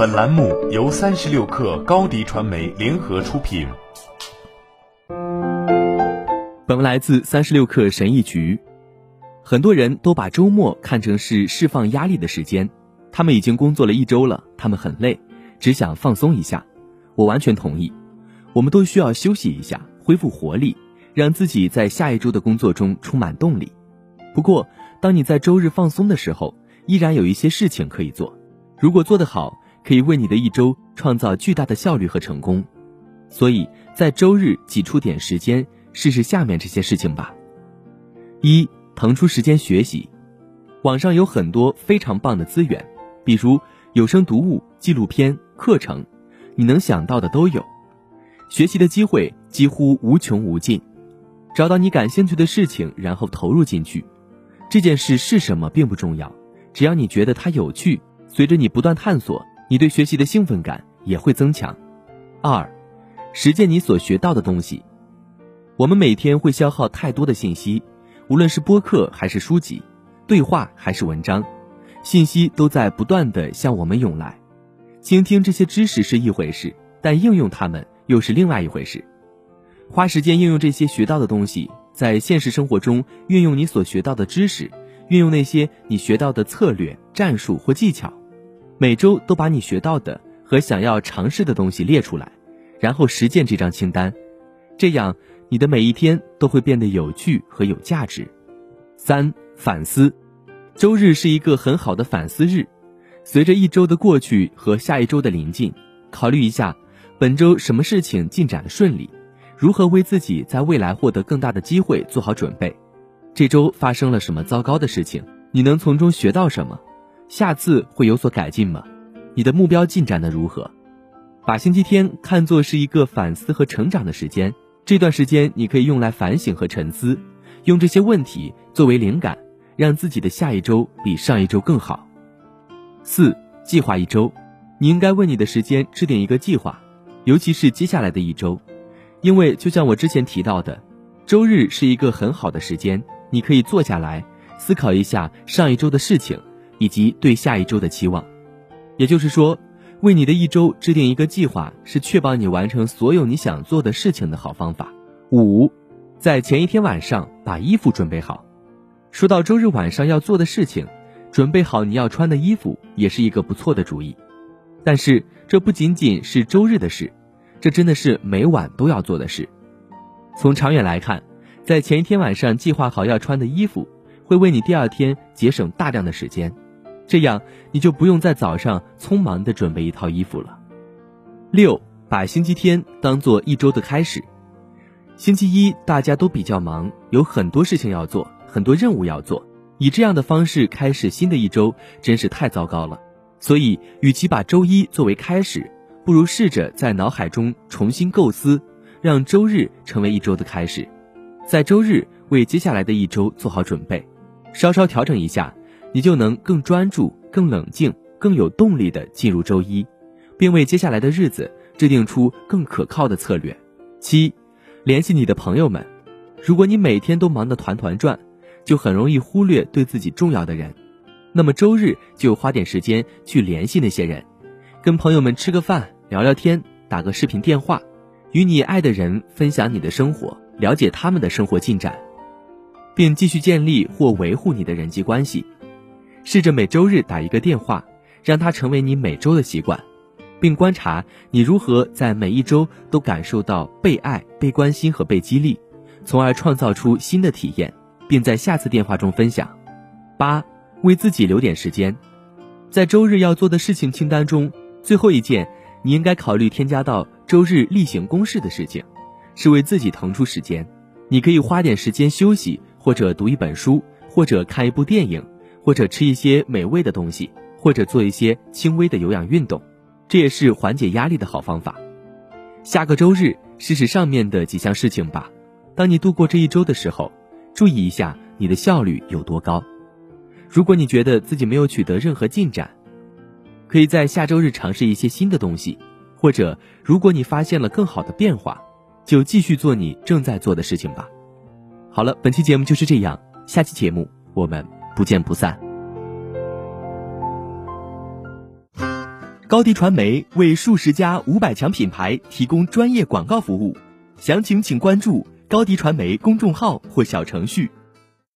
本栏目由三十六氪高低传媒联合出品。本文来自三十六氪神译局。很多人都把周末看成是释放压力的时间，他们已经工作了一周了，他们很累，只想放松一下。我完全同意，我们都需要休息一下，恢复活力，让自己在下一周的工作中充满动力。不过，当你在周日放松的时候，依然有一些事情可以做。如果做得好，可以为你的一周创造巨大的效率和成功。所以在周日挤出点时间，试试下面这些事情吧：一、腾出时间学习。网上有很多非常棒的资源，比如有声读物、纪录片、课程，你能想到的都有。学习的机会几乎无穷无尽。找到你感兴趣的事情，然后投入进去。这件事是什么并不重要，只要你觉得它有趣。随着你不断探索，你对学习的兴奋感也会增强。二，实践你所学到的东西。我们每天会消耗太多的信息，无论是播客还是书籍，对话还是文章，信息都在不断的向我们涌来。倾听这些知识是一回事，但应用它们又是另外一回事。花时间应用这些学到的东西，在现实生活中运用你所学到的知识，运用那些你学到的策略、战术或技巧。每周都把你学到的和想要尝试的东西列出来，然后实践这张清单，这样你的每一天都会变得有趣和有价值。三、反思，周日是一个很好的反思日。随着一周的过去和下一周的临近，考虑一下本周什么事情进展的顺利，如何为自己在未来获得更大的机会做好准备。这周发生了什么糟糕的事情？你能从中学到什么？下次会有所改进吗？你的目标进展的如何？把星期天看作是一个反思和成长的时间，这段时间你可以用来反省和沉思，用这些问题作为灵感，让自己的下一周比上一周更好。四、计划一周，你应该为你的时间制定一个计划，尤其是接下来的一周，因为就像我之前提到的，周日是一个很好的时间，你可以坐下来思考一下上一周的事情。以及对下一周的期望，也就是说，为你的一周制定一个计划，是确保你完成所有你想做的事情的好方法。五，在前一天晚上把衣服准备好。说到周日晚上要做的事情，准备好你要穿的衣服也是一个不错的主意。但是这不仅仅是周日的事，这真的是每晚都要做的事。从长远来看，在前一天晚上计划好要穿的衣服，会为你第二天节省大量的时间。这样你就不用在早上匆忙地准备一套衣服了。六，把星期天当做一周的开始。星期一大家都比较忙，有很多事情要做，很多任务要做。以这样的方式开始新的一周，真是太糟糕了。所以，与其把周一作为开始，不如试着在脑海中重新构思，让周日成为一周的开始，在周日为接下来的一周做好准备，稍稍调整一下。你就能更专注、更冷静、更有动力地进入周一，并为接下来的日子制定出更可靠的策略。七，联系你的朋友们。如果你每天都忙得团团转，就很容易忽略对自己重要的人。那么周日就花点时间去联系那些人，跟朋友们吃个饭、聊聊天、打个视频电话，与你爱的人分享你的生活，了解他们的生活进展，并继续建立或维护你的人际关系。试着每周日打一个电话，让它成为你每周的习惯，并观察你如何在每一周都感受到被爱、被关心和被激励，从而创造出新的体验，并在下次电话中分享。八，为自己留点时间，在周日要做的事情清单中，最后一件你应该考虑添加到周日例行公事的事情，是为自己腾出时间。你可以花点时间休息，或者读一本书，或者看一部电影。或者吃一些美味的东西，或者做一些轻微的有氧运动，这也是缓解压力的好方法。下个周日试试上面的几项事情吧。当你度过这一周的时候，注意一下你的效率有多高。如果你觉得自己没有取得任何进展，可以在下周日尝试一些新的东西，或者如果你发现了更好的变化，就继续做你正在做的事情吧。好了，本期节目就是这样，下期节目我们。不见不散。高迪传媒为数十家五百强品牌提供专业广告服务，详情请关注高迪传媒公众号或小程序。